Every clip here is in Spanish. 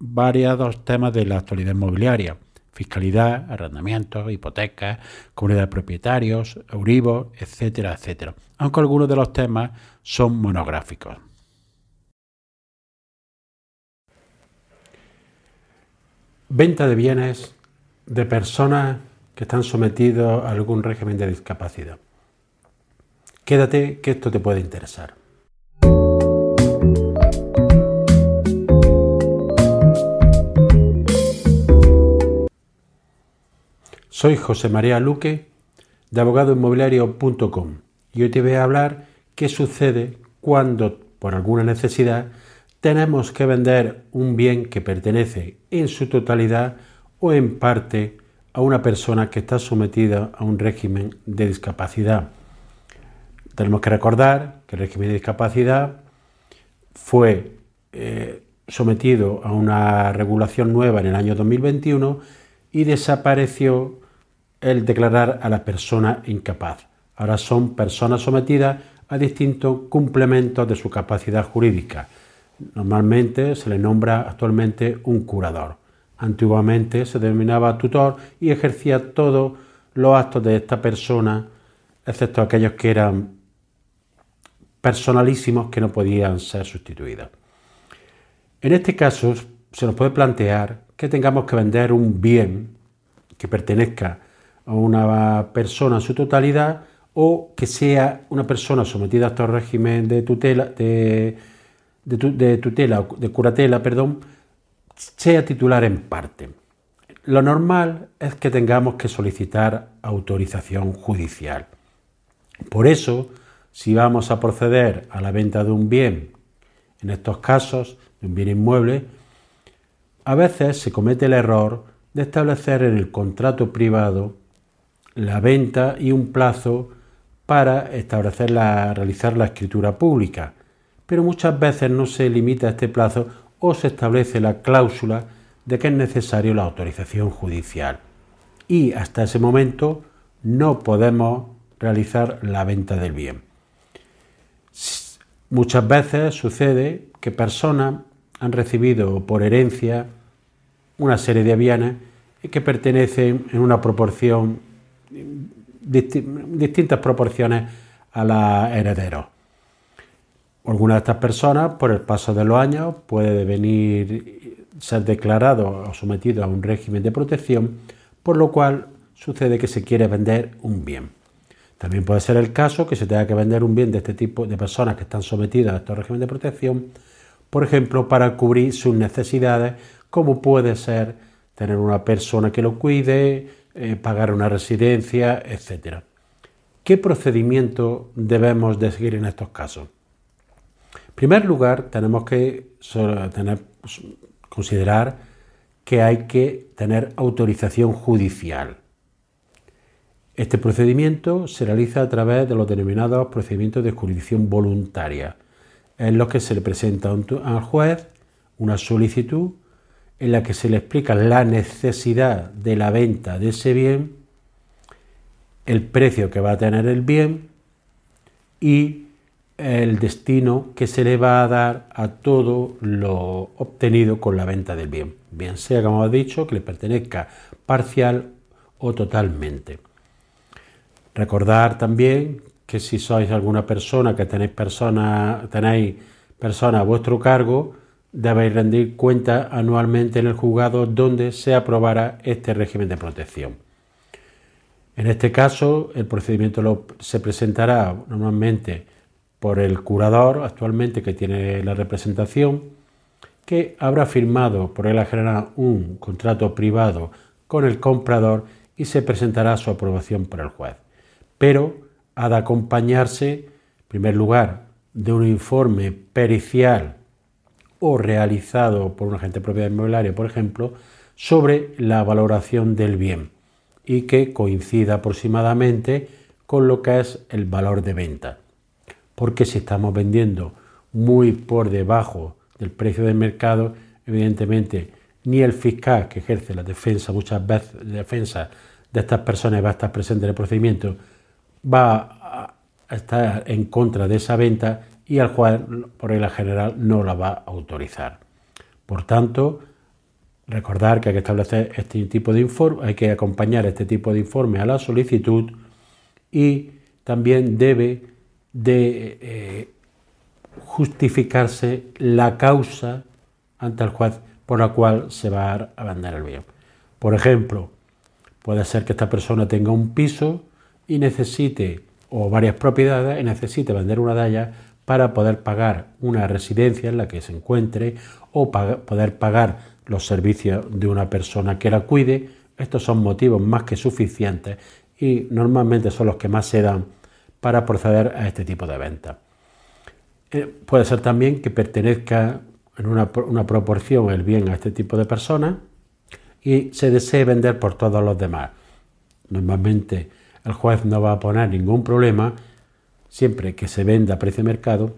variados temas de la actualidad inmobiliaria, fiscalidad, arrendamientos, hipotecas, comunidad de propietarios, Euribor, etcétera, etcétera, aunque algunos de los temas son monográficos. Venta de bienes de personas que están sometidos a algún régimen de discapacidad. Quédate que esto te puede interesar. Soy José María Luque de abogadoinmobiliario.com y hoy te voy a hablar qué sucede cuando, por alguna necesidad, tenemos que vender un bien que pertenece en su totalidad o en parte a una persona que está sometida a un régimen de discapacidad. Tenemos que recordar que el régimen de discapacidad fue eh, sometido a una regulación nueva en el año 2021 y desapareció el declarar a la persona incapaz. Ahora son personas sometidas a distintos complementos de su capacidad jurídica. Normalmente se le nombra actualmente un curador. Antiguamente se denominaba tutor y ejercía todos los actos de esta persona, excepto aquellos que eran personalísimos que no podían ser sustituidos. En este caso se nos puede plantear que tengamos que vender un bien que pertenezca a una persona en su totalidad o que sea una persona sometida a este régimen de tutela, de, de, tutela, de curatela, perdón, sea titular en parte. Lo normal es que tengamos que solicitar autorización judicial. Por eso, si vamos a proceder a la venta de un bien, en estos casos, de un bien inmueble, a veces se comete el error de establecer en el contrato privado la venta y un plazo para establecer la, realizar la escritura pública, pero muchas veces no se limita a este plazo o se establece la cláusula de que es necesario la autorización judicial. Y hasta ese momento no podemos realizar la venta del bien. Muchas veces sucede que personas han recibido por herencia una serie de bienes que pertenecen en una proporción distintas proporciones a los herederos. Algunas de estas personas, por el paso de los años, puede venir ser declarado o sometido a un régimen de protección, por lo cual sucede que se quiere vender un bien. También puede ser el caso que se tenga que vender un bien de este tipo de personas que están sometidas a estos regímenes de protección, por ejemplo, para cubrir sus necesidades, como puede ser tener una persona que lo cuide, eh, pagar una residencia, etc. ¿Qué procedimiento debemos de seguir en estos casos? En primer lugar, tenemos que considerar que hay que tener autorización judicial. Este procedimiento se realiza a través de los denominados procedimientos de jurisdicción voluntaria, en los que se le presenta al juez una solicitud en la que se le explica la necesidad de la venta de ese bien, el precio que va a tener el bien y el destino que se le va a dar a todo lo obtenido con la venta del bien, bien sea, como hemos dicho, que le pertenezca parcial o totalmente. Recordar también que si sois alguna persona que tenéis persona, tenéis persona a vuestro cargo, debéis rendir cuenta anualmente en el juzgado donde se aprobará este régimen de protección. En este caso, el procedimiento se presentará normalmente por el curador actualmente que tiene la representación, que habrá firmado por él general un contrato privado con el comprador y se presentará su aprobación por el juez. Pero ha de acompañarse, en primer lugar, de un informe pericial o realizado por un agente de propiedad inmobiliaria, por ejemplo, sobre la valoración del bien y que coincida aproximadamente con lo que es el valor de venta. Porque si estamos vendiendo muy por debajo del precio del mercado, evidentemente ni el fiscal que ejerce la defensa, muchas veces defensa de estas personas va a estar presente en el procedimiento, va a estar en contra de esa venta y el juez, por regla general, no la va a autorizar. Por tanto, recordar que hay que establecer este tipo de informe, hay que acompañar este tipo de informe a la solicitud y también debe de eh, justificarse la causa ante el juez por la cual se va a vender el bien. Por ejemplo, puede ser que esta persona tenga un piso y necesite, o varias propiedades, y necesite vender una de ellas para poder pagar una residencia en la que se encuentre o poder pagar los servicios de una persona que la cuide. Estos son motivos más que suficientes y normalmente son los que más se dan para proceder a este tipo de venta. Eh, puede ser también que pertenezca en una, proporción el bien a este tipo de personas y se desee vender por todos los demás. Normalmente el juez no va a poner ningún problema siempre que se venda a precio de mercado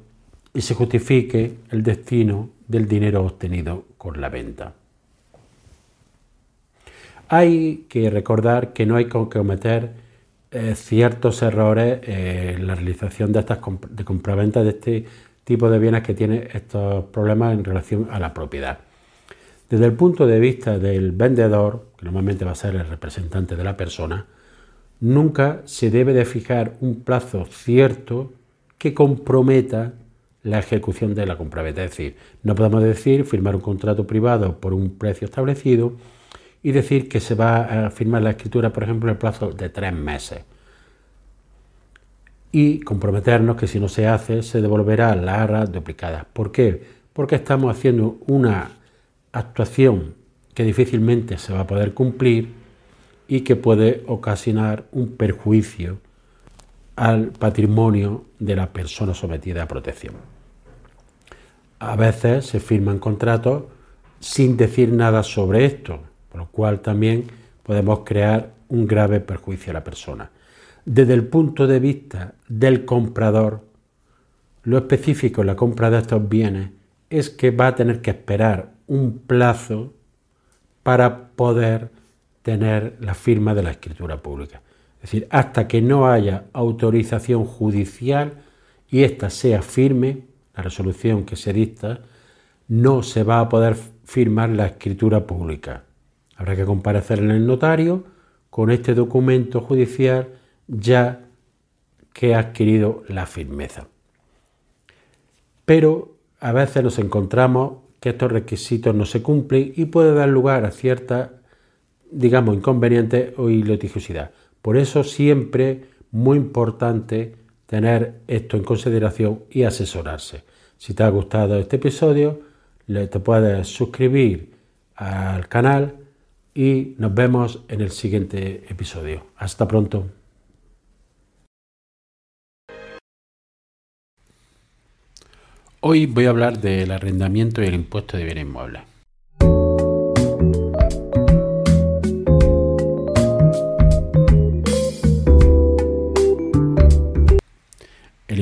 y se justifique el destino del dinero obtenido con la venta. Hay que recordar que no hay que cometer eh, ciertos errores en la realización de estas de compraventa de este tipo de bienes que tiene estos problemas en relación a la propiedad. Desde el punto de vista del vendedor, que normalmente va a ser el representante de la persona, nunca se debe de fijar un plazo cierto que comprometa la ejecución de la compraventa. Es decir, no podemos decir firmar un contrato privado por un precio establecido y decir que se va a firmar la escritura, por ejemplo, en el plazo de tres meses y comprometernos que si no se hace se devolverá la arra duplicada. ¿Por qué? Porque estamos haciendo una actuación que difícilmente se va a poder cumplir y que puede ocasionar un perjuicio al patrimonio de la persona sometida a protección. A veces se firman contratos sin decir nada sobre esto, por lo cual también podemos crear un grave perjuicio a la persona desde el punto de vista del comprador, lo específico en la compra de estos bienes es que va a tener que esperar un plazo para poder tener la firma de la escritura pública. Es decir, hasta que no haya autorización judicial y ésta sea firme, la resolución que se dicta, no se va a poder firmar la escritura pública. Habrá que comparecer en el notario con este documento judicial ya que ha adquirido la firmeza. Pero a veces nos encontramos que estos requisitos no se cumplen y puede dar lugar a cierta, digamos, inconvenientes o litigiosidad. Por eso siempre muy importante tener esto en consideración y asesorarse. Si te ha gustado este episodio, te puedes suscribir al canal y nos vemos en el siguiente episodio. Hasta pronto. Hoy voy a hablar del arrendamiento y el impuesto de bienes inmuebles.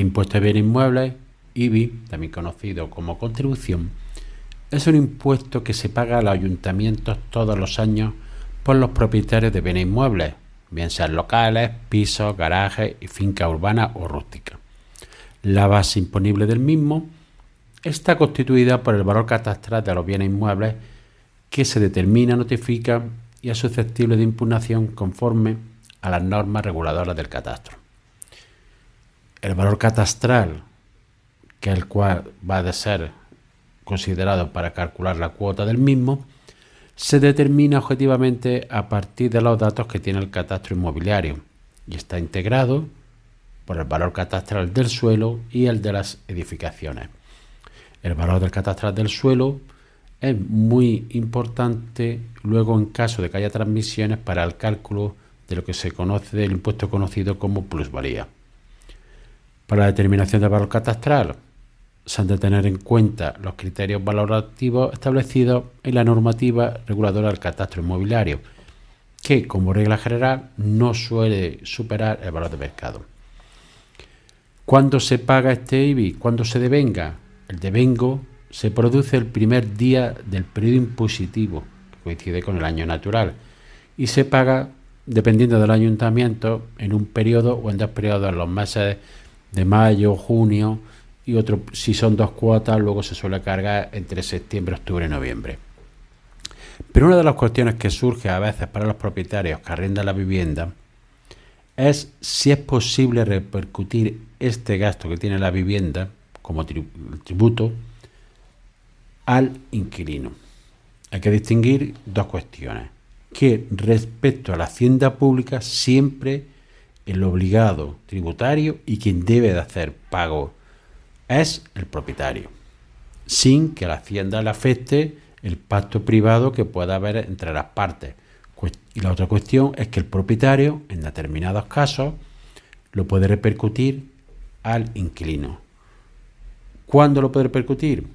Impuesto de bienes inmuebles, IBI, también conocido como contribución, es un impuesto que se paga a los ayuntamientos todos los años por los propietarios de bienes inmuebles, bien sean locales, pisos, garajes y fincas urbanas o rústicas. La base imponible del mismo está constituida por el valor catastral de los bienes inmuebles que se determina, notifica y es susceptible de impugnación conforme a las normas reguladoras del catastro. El valor catastral, que el cual va a ser considerado para calcular la cuota del mismo, se determina objetivamente a partir de los datos que tiene el catastro inmobiliario y está integrado por el valor catastral del suelo y el de las edificaciones. El valor del catastral del suelo es muy importante luego en caso de que haya transmisiones para el cálculo de lo que se conoce del impuesto conocido como plusvalía. Para la determinación del valor catastral se han de tener en cuenta los criterios valorativos establecidos en la normativa reguladora del catastro inmobiliario, que como regla general no suele superar el valor de mercado. ¿Cuándo se paga este IBI? ¿Cuándo se devenga? El devengo se produce el primer día del periodo impositivo, que coincide con el año natural, y se paga, dependiendo del ayuntamiento, en un periodo o en dos periodos en los meses de mayo, junio, y otro, si son dos cuotas, luego se suele cargar entre septiembre, octubre y noviembre. Pero una de las cuestiones que surge a veces para los propietarios que arrendan la vivienda es si es posible repercutir este gasto que tiene la vivienda como tributo al inquilino. Hay que distinguir dos cuestiones. Que respecto a la hacienda pública siempre el obligado tributario y quien debe de hacer pago es el propietario, sin que la hacienda le afecte el pacto privado que pueda haber entre las partes. Y la otra cuestión es que el propietario, en determinados casos, lo puede repercutir al inquilino. ¿Cuándo lo puede repercutir?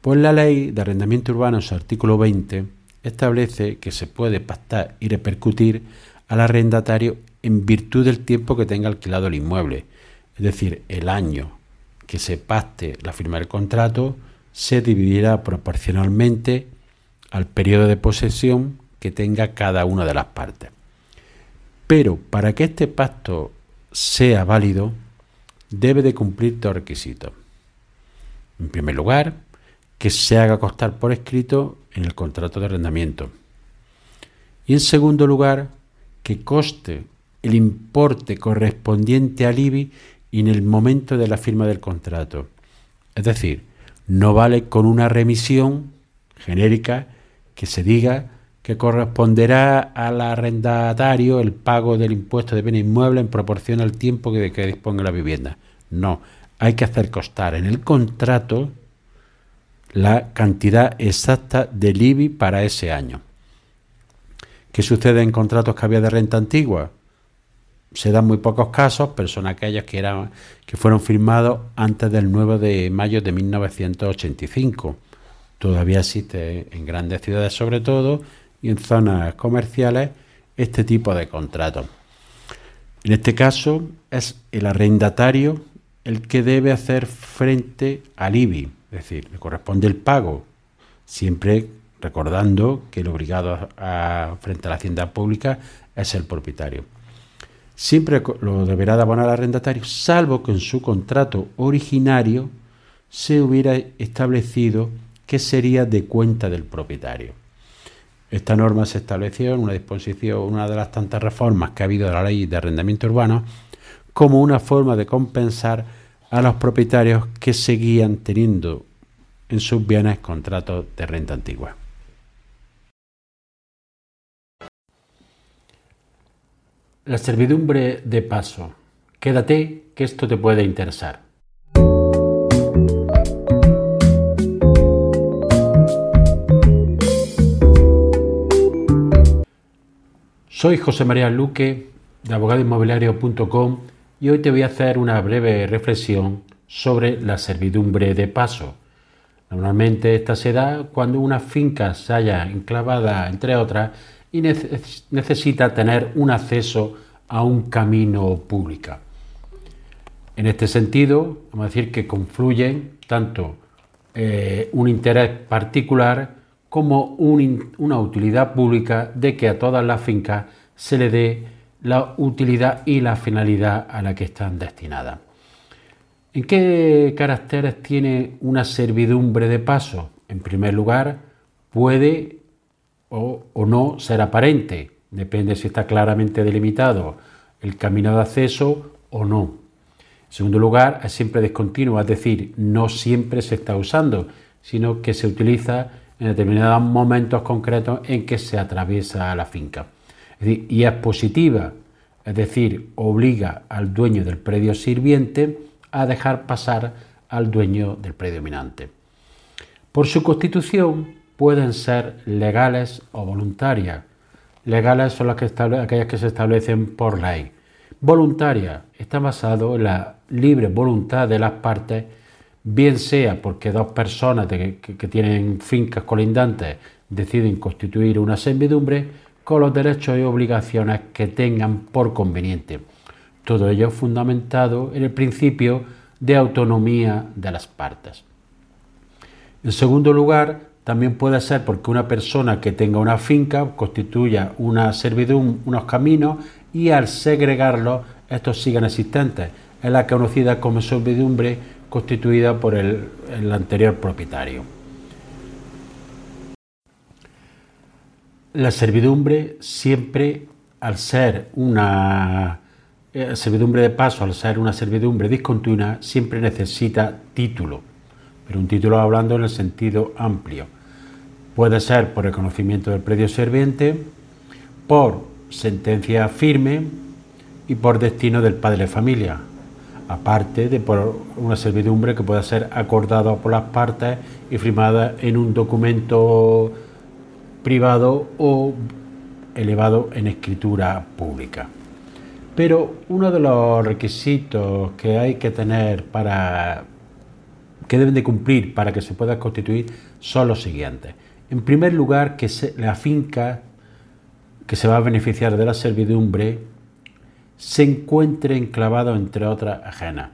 Pues la ley de arrendamiento urbano, su artículo 20, establece que se puede pactar y repercutir al arrendatario en virtud del tiempo que tenga alquilado el inmueble. Es decir, el año que se pacte la firma del contrato se dividirá proporcionalmente al periodo de posesión que tenga cada una de las partes. Pero para que este pacto sea válido, debe de cumplir dos requisitos. En primer lugar, que se haga constar por escrito en el contrato de arrendamiento. Y en segundo lugar, que coste el importe correspondiente al IBI en el momento de la firma del contrato. Es decir, no vale con una remisión genérica que se diga que corresponderá al arrendatario el pago del impuesto de bienes inmuebles en proporción al tiempo que, disponga la vivienda. No, hay que hacer constar en el contrato la cantidad exacta del IBI para ese año. ¿Qué sucede en contratos que había de renta antigua? Se dan muy pocos casos, pero son aquellos que, eran, que fueron firmados antes del 9 de mayo de 1985. Todavía existe en grandes ciudades sobre todo y en zonas comerciales este tipo de contratos. En este caso es el arrendatario el que debe hacer frente al IBI, es decir, le corresponde el pago, siempre recordando que el obligado a, frente a la hacienda pública es el propietario. Siempre lo deberá de abonar al arrendatario, salvo que en su contrato originario se hubiera establecido que sería de cuenta del propietario. Esta norma se estableció en una disposición, una de las tantas reformas que ha habido de la ley de arrendamiento urbano, como una forma de compensar a los propietarios que seguían teniendo en sus bienes contratos de renta antigua. La servidumbre de paso. Quédate, que esto te puede interesar. Soy José María Luque de abogadoinmobiliario.com y hoy te voy a hacer una breve reflexión sobre la servidumbre de paso. Normalmente esta se da cuando una finca se haya enclavada entre otras y necesita tener un acceso a un camino público. En este sentido, vamos a decir que confluyen tanto eh, un interés particular como una utilidad pública de que a todas las fincas se le dé la utilidad y la finalidad a la que están destinadas. ¿En qué caracteres tiene una servidumbre de paso? En primer lugar, puede o, o no ser aparente, depende si está claramente delimitado el camino de acceso o no. En segundo lugar, es siempre discontinuo, es decir, no siempre se está usando, sino que se utiliza en determinados momentos concretos en que se atraviesa la finca. y es positiva, es decir, obliga al dueño del predio sirviente a dejar pasar al dueño del predio dominante. Por su constitución pueden ser legales o voluntarias. Legales son las que aquellas que se establecen por ley. Voluntaria está basado en la libre voluntad de las partes bien sea porque dos personas que, tienen fincas colindantes deciden constituir una servidumbre con los derechos y obligaciones que tengan por conveniente. Todo ello fundamentado en el principio de autonomía de las partes. En segundo lugar, también puede ser porque una persona que tenga una finca constituya una servidumbre, unos caminos y al segregarlos estos sigan existentes. Es la conocida como servidumbre constituida por el, anterior propietario. La servidumbre siempre, al ser una eh, servidumbre de paso, al ser una servidumbre discontinua, siempre necesita título, pero un título hablando en el sentido amplio. Puede ser por reconocimiento del predio serviente, por sentencia firme y por destino del padre de familia, aparte de por una servidumbre que pueda ser acordada por las partes y firmada en un documento privado o elevado en escritura pública. Pero uno de los requisitos que hay que tener para que deben de cumplir para que se pueda constituir son los siguientes. En primer lugar, que la finca que se va a beneficiar de la servidumbre se encuentre enclavado entre otras ajenas.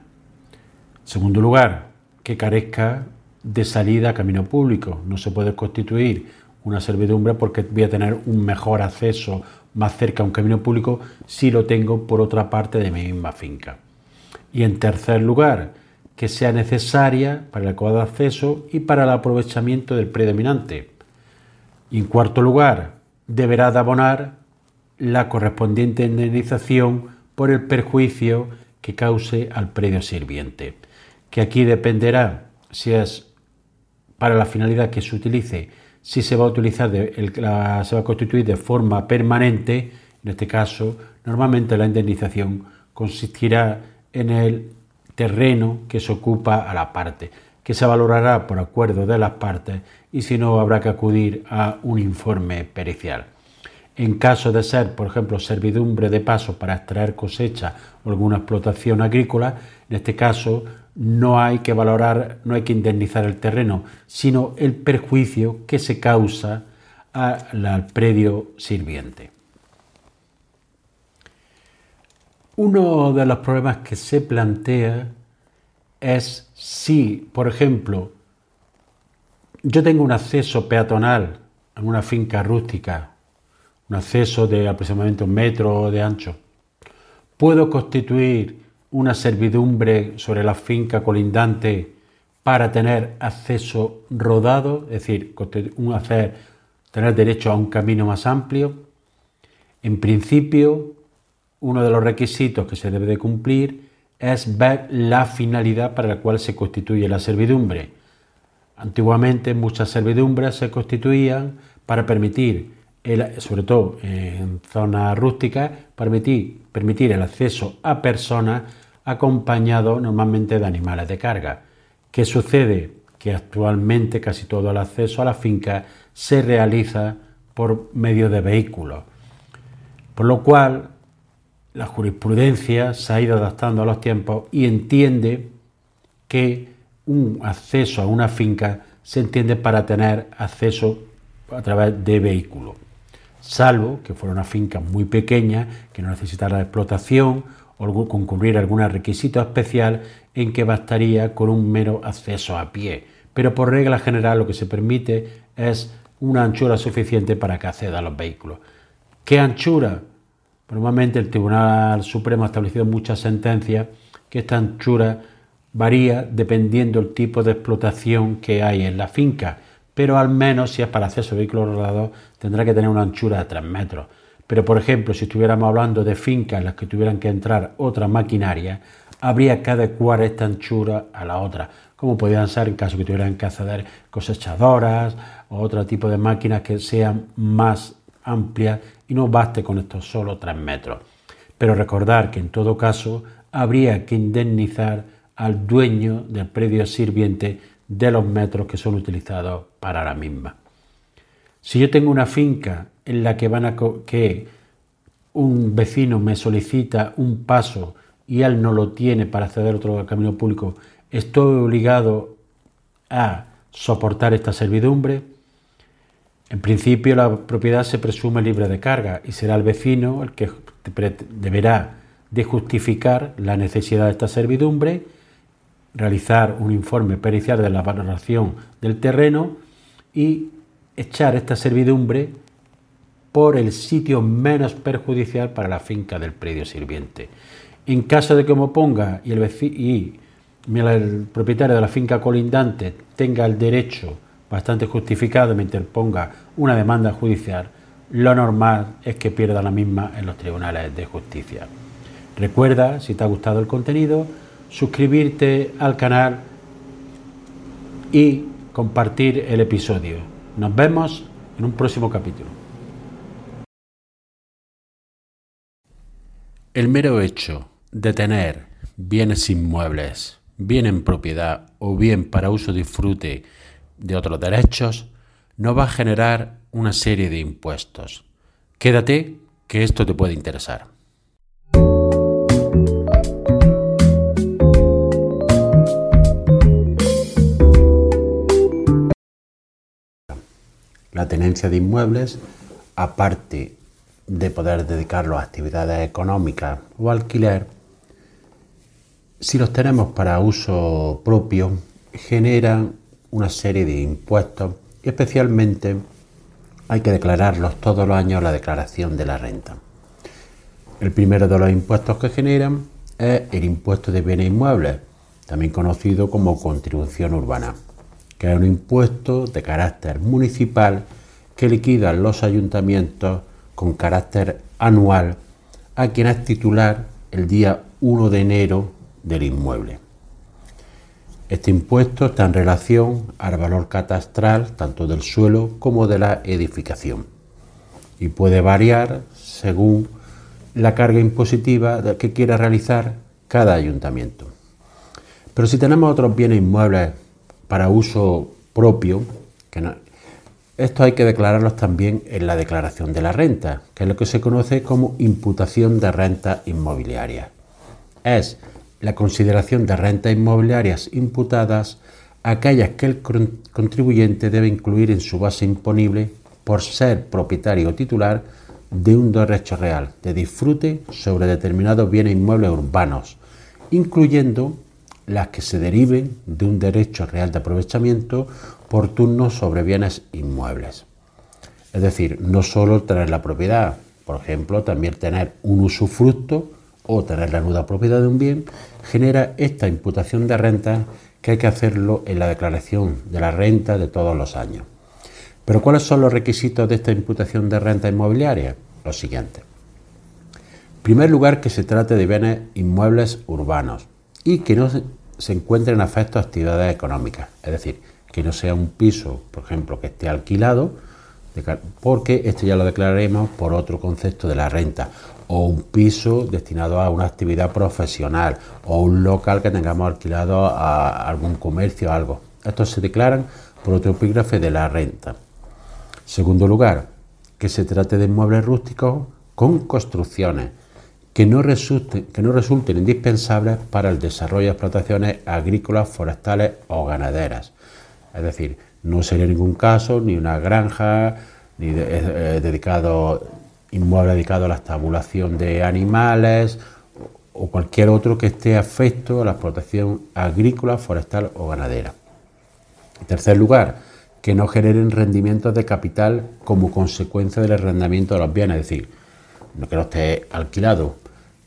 Segundo lugar, que carezca de salida a camino público. No se puede constituir una servidumbre porque voy a tener un mejor acceso más cerca a un camino público si lo tengo por otra parte de mi misma finca. Y en tercer lugar, que sea necesaria para el adecuado acceso y para el aprovechamiento del predominante. En cuarto lugar, deberá de abonar la correspondiente indemnización por el perjuicio que cause al predio sirviente, que aquí dependerá si es para la finalidad que se utilice, si se va a utilizar, se va a constituir de forma permanente, en este caso, normalmente la indemnización consistirá en el terreno que se ocupa a la parte, que se valorará por acuerdo de las partes y si no habrá que acudir a un informe pericial. En caso de ser, por ejemplo, servidumbre de paso para extraer cosecha o alguna explotación agrícola, en este caso no hay que valorar, no hay que indemnizar el terreno, sino el perjuicio que se causa al predio sirviente. Uno de los problemas que se plantea es si, por ejemplo, yo tengo un acceso peatonal en una finca rústica un acceso de aproximadamente un metro de ancho. Puedo constituir una servidumbre sobre la finca colindante para tener acceso rodado, es decir, hacer, tener derecho a un camino más amplio. En principio, uno de los requisitos que se debe de cumplir es ver la finalidad para la cual se constituye la servidumbre. Antiguamente muchas servidumbres se constituían para permitir sobre todo en zonas rústicas, permitir, permitir el acceso a personas acompañados normalmente de animales de carga. ¿Qué sucede? Que actualmente casi todo el acceso a la finca se realiza por medio de vehículos, por lo cual la jurisprudencia se ha ido adaptando a los tiempos y entiende que un acceso a una finca se entiende para tener acceso a través de vehículos salvo que fuera una finca muy pequeña, que no necesitara explotación o concurrir a algún requisito especial en que bastaría con un mero acceso a pie. Pero por regla general lo que se permite es una anchura suficiente para que acceda los vehículos. ¿Qué anchura? Normalmente el Tribunal Supremo ha establecido muchas sentencias que esta anchura varía dependiendo del tipo de explotación que hay en la finca pero al menos si es para acceso a vehículos rodados tendrá que tener una anchura de 3 metros. Pero por ejemplo, si estuviéramos hablando de fincas en las que tuvieran que entrar otra maquinaria, habría que adecuar esta anchura a la otra, como podrían ser en caso que tuvieran que acceder cosechadoras o otro tipo de máquinas que sean más amplias y no baste con estos solo 3 metros. Pero recordar que en todo caso habría que indemnizar al dueño del predio sirviente de los metros que son utilizados para la misma. Si yo tengo una finca en la que, van a que un vecino me solicita un paso y él no lo tiene para acceder a otro camino público ¿Estoy obligado a soportar esta servidumbre? En principio la propiedad se presume libre de carga y será el vecino el que deberá de justificar la necesidad de esta servidumbre, realizar un informe pericial de la valoración del terreno y echar esta servidumbre por el sitio menos perjudicial para la finca del predio sirviente. En caso de que me oponga y el, y el propietario de la finca colindante tenga el derecho bastante justificado me interponga una demanda judicial, lo normal es que pierda la misma en los tribunales de justicia. Recuerda, si te ha gustado el contenido, suscribirte al canal y compartir el episodio. Nos vemos en un próximo capítulo. El mero hecho de tener bienes inmuebles, bien en propiedad o bien para uso disfrute de otros derechos, nos va a generar una serie de impuestos. Quédate, que esto te puede interesar. La tenencia de inmuebles, aparte de poder dedicarlo a actividades económicas o alquiler, si los tenemos para uso propio, generan una serie de impuestos y especialmente hay que declararlos todos los años la declaración de la renta. El primero de los impuestos que generan es el impuesto de bienes inmuebles, también conocido como contribución urbana, que es un impuesto de carácter municipal que liquidan los ayuntamientos con carácter anual a quien es titular el día 1 de enero del inmueble. Este impuesto está en relación al valor catastral tanto del suelo como de la edificación y puede variar según la carga impositiva que quiera realizar cada ayuntamiento. Pero si tenemos otros bienes inmuebles para uso propio, que esto hay que declararlos también en la declaración de la renta, que es lo que se conoce como imputación de renta inmobiliaria. Es la consideración de rentas inmobiliarias imputadas aquellas que el contribuyente debe incluir en su base imponible por ser propietario o titular de un derecho real de disfrute sobre determinados bienes inmuebles urbanos, incluyendo las que se deriven de un derecho real de aprovechamiento por turno sobre bienes inmuebles. Es decir, no solo tener la propiedad, por ejemplo, también tener un usufructo o tener la nuda propiedad de un bien, genera esta imputación de renta que hay que hacerlo en la declaración de la renta de todos los años. Pero ¿cuáles son los requisitos de esta imputación de renta inmobiliaria? Los siguientes. En primer lugar, que se trate de bienes inmuebles urbanos y que no se encuentren afectos a actividades económicas, es decir, que no sea un piso, por ejemplo, que esté alquilado, porque esto ya lo declararemos por otro concepto de la renta, o un piso destinado a una actividad profesional o un local que tengamos alquilado a algún comercio o algo. Estos se declaran por otro epígrafe de la renta. Segundo lugar, que se trate de inmuebles rústicos con construcciones que no, resulten, que no resulten indispensables para el desarrollo de explotaciones agrícolas, forestales o ganaderas. Es decir, no sería ningún caso ni una granja, ni eh, dedicado inmueble dedicado a la estabulación de animales o cualquier otro que esté afecto a la explotación agrícola, forestal o ganadera. En tercer lugar, que no generen rendimientos de capital como consecuencia del arrendamiento de los bienes, es decir, no que no esté alquilado,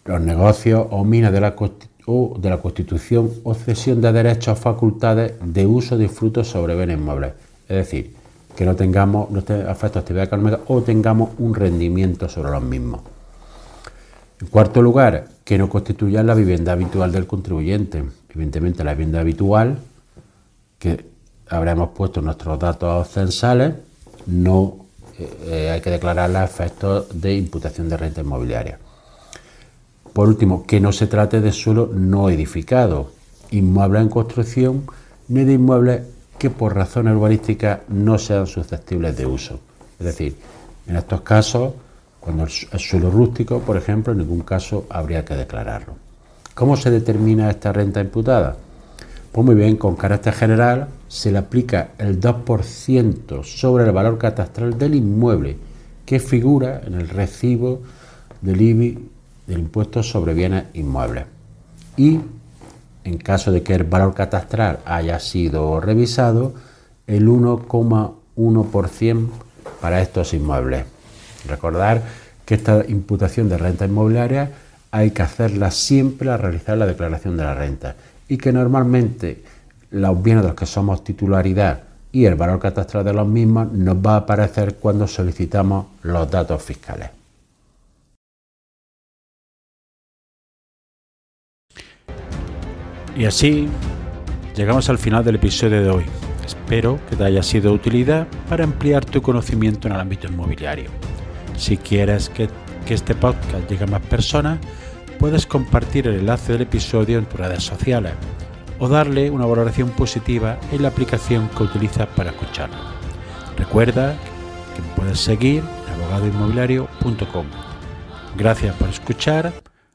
los negocios o minas de la, de la constitución o cesión de derechos o facultades de uso de frutos sobre bienes inmuebles. Es decir, que no tengamos, no esté afecto a actividad económica o tengamos un rendimiento sobre los mismos. En cuarto lugar, que no constituya la vivienda habitual del contribuyente. Evidentemente, la vivienda habitual, que habremos puesto nuestros datos censales, no eh, hay que declararla a efectos de imputación de renta inmobiliaria. Por último, que no se trate de suelo no edificado, inmuebles en construcción, ni de inmuebles que por razones urbanísticas no sean susceptibles de uso. Es decir, en estos casos, cuando el suelo rústico, por ejemplo, en ningún caso habría que declararlo. ¿Cómo se determina esta renta imputada? Pues muy bien, con carácter general se le aplica el 2% sobre el valor catastral del inmueble que figura en el recibo del IBI del impuesto sobre bienes inmuebles. Y en caso de que el valor catastral haya sido revisado, el 1,1% para estos inmuebles. Recordar que esta imputación de renta inmobiliaria hay que hacerla siempre al realizar la declaración de la renta y que normalmente los bienes de los que somos titularidad y el valor catastral de los mismos nos va a aparecer cuando solicitamos los datos fiscales. Y así llegamos al final del episodio de hoy. Espero que te haya sido de utilidad para ampliar tu conocimiento en el ámbito inmobiliario. Si quieres que, este podcast llegue a más personas, puedes compartir el enlace del episodio en tus redes sociales o darle una valoración positiva en la aplicación que utilizas para escucharlo. Recuerda que me puedes seguir en abogadoinmobiliario.com. Gracias por escuchar,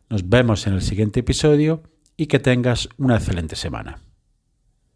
nos vemos en el siguiente episodio y que tengas una excelente semana.